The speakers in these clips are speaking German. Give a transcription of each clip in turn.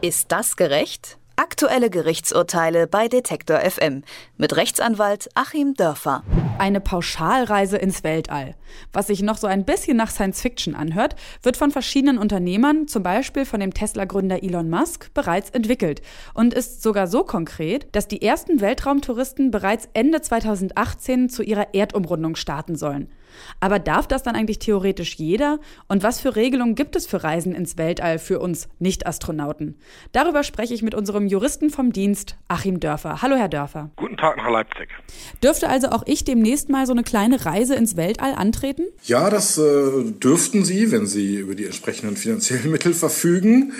Ist das gerecht? Aktuelle Gerichtsurteile bei Detektor FM mit Rechtsanwalt Achim Dörfer. Eine Pauschalreise ins Weltall. Was sich noch so ein bisschen nach Science Fiction anhört, wird von verschiedenen Unternehmern, zum Beispiel von dem Tesla-Gründer Elon Musk, bereits entwickelt und ist sogar so konkret, dass die ersten Weltraumtouristen bereits Ende 2018 zu ihrer Erdumrundung starten sollen. Aber darf das dann eigentlich theoretisch jeder? Und was für Regelungen gibt es für Reisen ins Weltall für uns Nicht-Astronauten? Darüber spreche ich mit unserem Juristen vom Dienst, Achim Dörfer. Hallo, Herr Dörfer. Guten Tag nach Leipzig. Dürfte also auch ich demnächst mal so eine kleine Reise ins Weltall antreten? Ja, das äh, dürften Sie, wenn Sie über die entsprechenden finanziellen Mittel verfügen.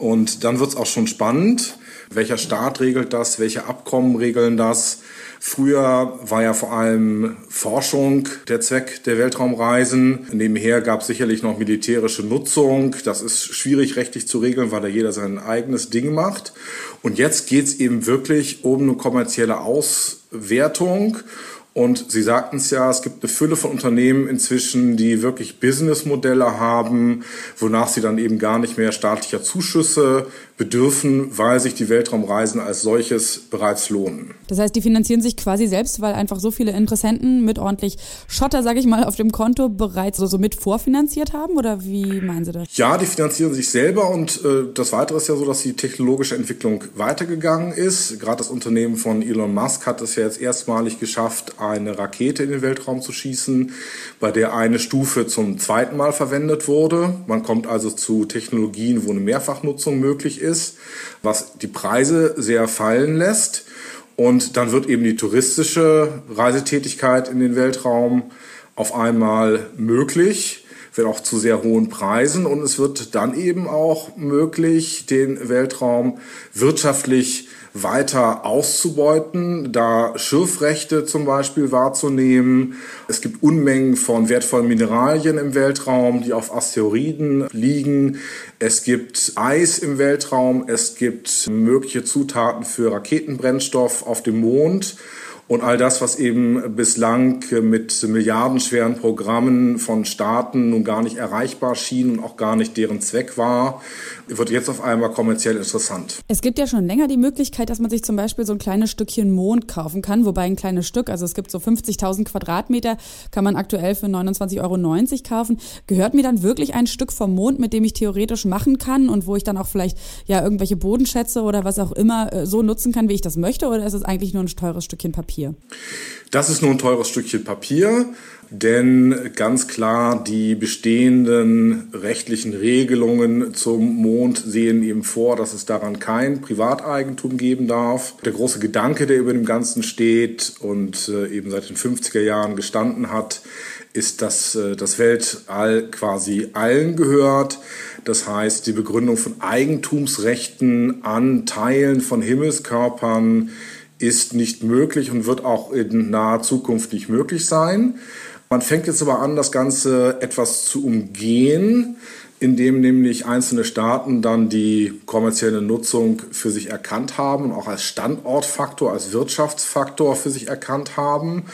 Und dann wird es auch schon spannend. Welcher Staat regelt das? Welche Abkommen regeln das? Früher war ja vor allem Forschung der Zweck der Weltraumreisen. Nebenher gab es sicherlich noch militärische Nutzung. Das ist schwierig rechtlich zu regeln, weil da jeder sein eigenes Ding macht. Und jetzt geht es eben wirklich um eine kommerzielle Auswertung. Und Sie sagten es ja, es gibt eine Fülle von Unternehmen inzwischen, die wirklich Businessmodelle haben, wonach sie dann eben gar nicht mehr staatlicher Zuschüsse bedürfen, weil sich die Weltraumreisen als solches bereits lohnen. Das heißt, die finanzieren sich quasi selbst, weil einfach so viele Interessenten mit ordentlich Schotter, sage ich mal, auf dem Konto bereits so, so mit vorfinanziert haben? Oder wie meinen Sie das? Ja, die finanzieren sich selber und äh, das Weitere ist ja so, dass die technologische Entwicklung weitergegangen ist. Gerade das Unternehmen von Elon Musk hat es ja jetzt erstmalig geschafft, eine Rakete in den Weltraum zu schießen, bei der eine Stufe zum zweiten Mal verwendet wurde. Man kommt also zu Technologien, wo eine Mehrfachnutzung möglich ist ist, was die Preise sehr fallen lässt. Und dann wird eben die touristische Reisetätigkeit in den Weltraum auf einmal möglich, wenn auch zu sehr hohen Preisen. Und es wird dann eben auch möglich, den Weltraum wirtschaftlich weiter auszubeuten, da Schürfrechte zum Beispiel wahrzunehmen. Es gibt Unmengen von wertvollen Mineralien im Weltraum, die auf Asteroiden liegen. Es gibt Eis im Weltraum. Es gibt mögliche Zutaten für Raketenbrennstoff auf dem Mond. Und all das, was eben bislang mit milliardenschweren Programmen von Staaten nun gar nicht erreichbar schien und auch gar nicht deren Zweck war, wird jetzt auf einmal kommerziell interessant. Es gibt ja schon länger die Möglichkeit, dass man sich zum Beispiel so ein kleines Stückchen Mond kaufen kann, wobei ein kleines Stück, also es gibt so 50.000 Quadratmeter, kann man aktuell für 29,90 Euro kaufen. Gehört mir dann wirklich ein Stück vom Mond, mit dem ich theoretisch machen kann und wo ich dann auch vielleicht ja irgendwelche Bodenschätze oder was auch immer äh, so nutzen kann, wie ich das möchte, oder ist es eigentlich nur ein teures Stückchen Papier? Papier? Das ist nur ein teures Stückchen Papier, denn ganz klar die bestehenden rechtlichen Regelungen zum Mond sehen eben vor, dass es daran kein Privateigentum geben darf. Der große Gedanke, der über dem Ganzen steht und äh, eben seit den 50er Jahren gestanden hat, ist, dass äh, das Weltall quasi allen gehört. Das heißt, die Begründung von Eigentumsrechten an Teilen von Himmelskörpern ist nicht möglich und wird auch in naher Zukunft nicht möglich sein. Man fängt jetzt aber an, das Ganze etwas zu umgehen, indem nämlich einzelne Staaten dann die kommerzielle Nutzung für sich erkannt haben und auch als Standortfaktor, als Wirtschaftsfaktor für sich erkannt haben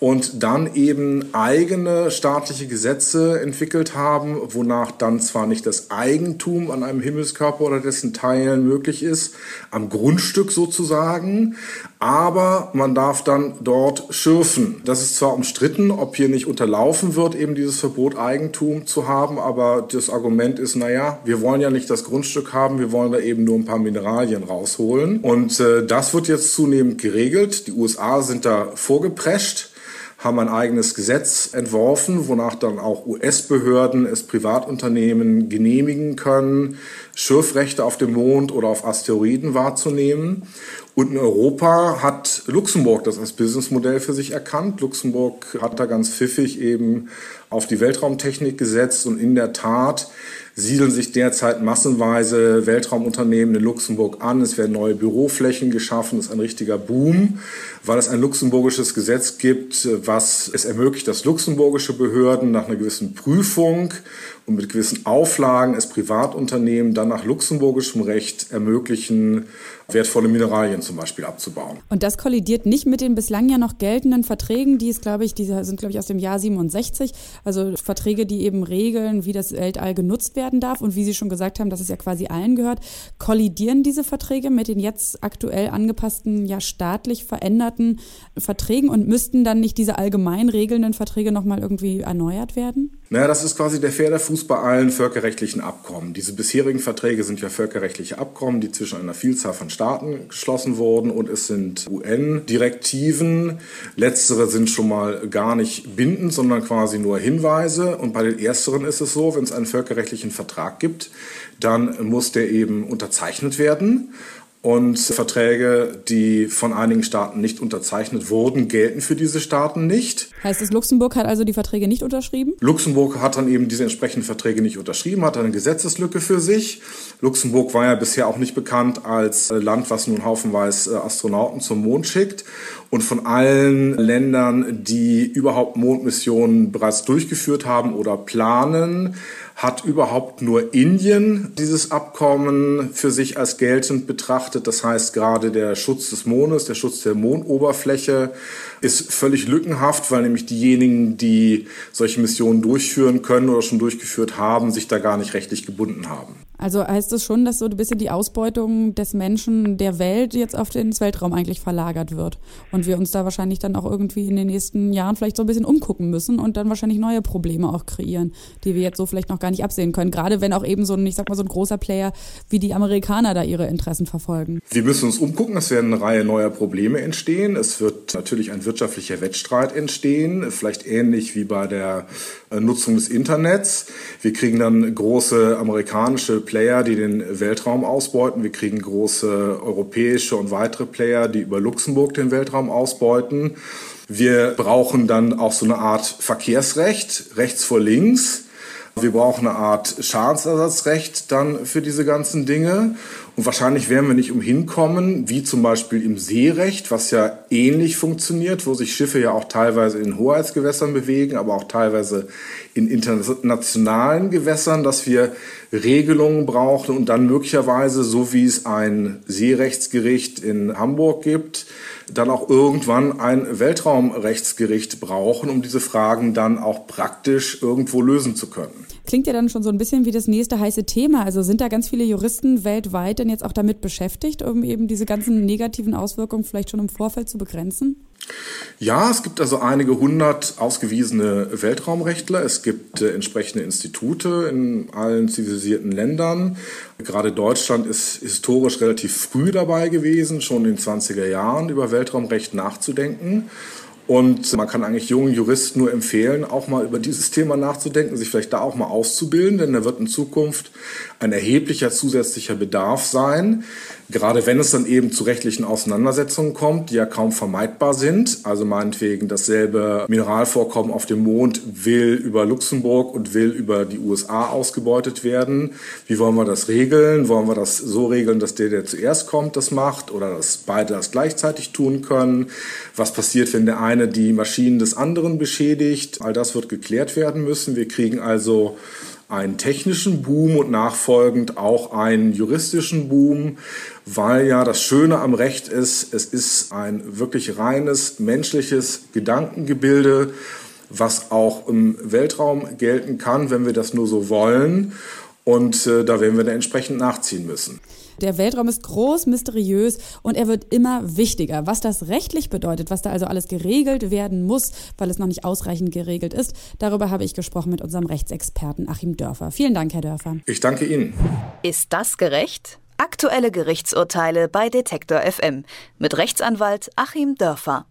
und dann eben eigene staatliche Gesetze entwickelt haben, wonach dann zwar nicht das Eigentum an einem Himmelskörper oder dessen Teilen möglich ist, am Grundstück sozusagen, aber man darf dann dort schürfen. Das ist zwar umstritten, ob hier nicht unterlaufen wird, eben dieses Verbot Eigentum zu haben, aber das Argument ist, naja, wir wollen ja nicht das Grundstück haben, wir wollen da eben nur ein paar Mineralien rausholen. Und äh, das wird jetzt zunehmend geregelt. Die USA sind da vorgeprescht haben ein eigenes Gesetz entworfen, wonach dann auch US-Behörden es Privatunternehmen genehmigen können, Schürfrechte auf dem Mond oder auf Asteroiden wahrzunehmen. Und in Europa hat Luxemburg das als Businessmodell für sich erkannt. Luxemburg hat da ganz pfiffig eben auf die Weltraumtechnik gesetzt und in der Tat siedeln sich derzeit massenweise Weltraumunternehmen in Luxemburg an. Es werden neue Büroflächen geschaffen. Das ist ein richtiger Boom, weil es ein luxemburgisches Gesetz gibt, was es ermöglicht, dass luxemburgische Behörden nach einer gewissen Prüfung und mit gewissen Auflagen es Privatunternehmen dann nach luxemburgischem Recht ermöglichen, wertvolle Mineralien zum Beispiel abzubauen. Und das kollidiert nicht mit den bislang ja noch geltenden Verträgen, die es, glaube ich, die sind, glaube ich, aus dem Jahr 67. Also Verträge, die eben regeln, wie das Weltall genutzt werden darf und wie Sie schon gesagt haben, dass es ja quasi allen gehört. Kollidieren diese Verträge mit den jetzt aktuell angepassten, ja staatlich veränderten Verträgen und müssten dann nicht diese allgemein regelnden Verträge nochmal irgendwie erneuert werden? Naja, das ist quasi der Pferdefuß bei allen völkerrechtlichen Abkommen. Diese bisherigen Verträge sind ja völkerrechtliche Abkommen, die zwischen einer Vielzahl von Staaten geschlossen wurden und es sind UN-Direktiven. Letztere sind schon mal gar nicht bindend, sondern quasi nur Hinweise. Und bei den ersteren ist es so, wenn es einen völkerrechtlichen Vertrag gibt, dann muss der eben unterzeichnet werden. Und Verträge, die von einigen Staaten nicht unterzeichnet wurden, gelten für diese Staaten nicht. Heißt es, Luxemburg hat also die Verträge nicht unterschrieben? Luxemburg hat dann eben diese entsprechenden Verträge nicht unterschrieben, hat eine Gesetzeslücke für sich. Luxemburg war ja bisher auch nicht bekannt als Land, was nun haufenweise äh, Astronauten zum Mond schickt. Und von allen Ländern, die überhaupt Mondmissionen bereits durchgeführt haben oder planen, hat überhaupt nur Indien dieses Abkommen für sich als geltend betrachtet. Das heißt, gerade der Schutz des Mondes, der Schutz der Mondoberfläche ist völlig lückenhaft, weil nämlich diejenigen, die solche Missionen durchführen können oder schon durchgeführt haben, sich da gar nicht rechtlich gebunden haben. Also heißt das schon, dass so ein bisschen die Ausbeutung des Menschen der Welt jetzt auf den Weltraum eigentlich verlagert wird und wir uns da wahrscheinlich dann auch irgendwie in den nächsten Jahren vielleicht so ein bisschen umgucken müssen und dann wahrscheinlich neue Probleme auch kreieren, die wir jetzt so vielleicht noch gar nicht absehen können. Gerade wenn auch eben so ein, ich sag mal, so ein großer Player wie die Amerikaner da ihre Interessen verfolgen. Wir müssen uns umgucken. Es werden eine Reihe neuer Probleme entstehen. Es wird natürlich ein wirtschaftlicher Wettstreit entstehen, vielleicht ähnlich wie bei der äh, Nutzung des Internets. Wir kriegen dann große amerikanische Player, die den Weltraum ausbeuten. Wir kriegen große europäische und weitere Player, die über Luxemburg den Weltraum ausbeuten. Wir brauchen dann auch so eine Art Verkehrsrecht, rechts vor links. Wir brauchen eine Art Schadensersatzrecht dann für diese ganzen Dinge. Und wahrscheinlich werden wir nicht umhin kommen, wie zum Beispiel im Seerecht, was ja ähnlich funktioniert, wo sich Schiffe ja auch teilweise in Hoheitsgewässern bewegen, aber auch teilweise in internationalen Gewässern, dass wir Regelungen brauchen und dann möglicherweise, so wie es ein Seerechtsgericht in Hamburg gibt, dann auch irgendwann ein Weltraumrechtsgericht brauchen, um diese Fragen dann auch praktisch irgendwo lösen zu können. Klingt ja dann schon so ein bisschen wie das nächste heiße Thema. Also sind da ganz viele Juristen weltweit denn jetzt auch damit beschäftigt, um eben diese ganzen negativen Auswirkungen vielleicht schon im Vorfeld zu begrenzen? Ja, es gibt also einige hundert ausgewiesene Weltraumrechtler. Es gibt äh, entsprechende Institute in allen zivilisierten Ländern. Gerade Deutschland ist historisch relativ früh dabei gewesen, schon in den 20er Jahren über Weltraumrecht nachzudenken. Und man kann eigentlich jungen Juristen nur empfehlen, auch mal über dieses Thema nachzudenken, sich vielleicht da auch mal auszubilden, denn da wird in Zukunft ein erheblicher zusätzlicher Bedarf sein. Gerade wenn es dann eben zu rechtlichen Auseinandersetzungen kommt, die ja kaum vermeidbar sind. Also meinetwegen dasselbe Mineralvorkommen auf dem Mond will über Luxemburg und will über die USA ausgebeutet werden. Wie wollen wir das regeln? Wollen wir das so regeln, dass der, der zuerst kommt, das macht oder dass beide das gleichzeitig tun können? Was passiert, wenn der eine die Maschinen des anderen beschädigt? All das wird geklärt werden müssen. Wir kriegen also einen technischen Boom und nachfolgend auch einen juristischen Boom, weil ja das Schöne am Recht ist, es ist ein wirklich reines menschliches Gedankengebilde, was auch im Weltraum gelten kann, wenn wir das nur so wollen. Und äh, da werden wir dann entsprechend nachziehen müssen. Der Weltraum ist groß, mysteriös und er wird immer wichtiger. Was das rechtlich bedeutet, was da also alles geregelt werden muss, weil es noch nicht ausreichend geregelt ist, darüber habe ich gesprochen mit unserem Rechtsexperten Achim Dörfer. Vielen Dank, Herr Dörfer. Ich danke Ihnen. Ist das gerecht? Aktuelle Gerichtsurteile bei Detektor FM mit Rechtsanwalt Achim Dörfer.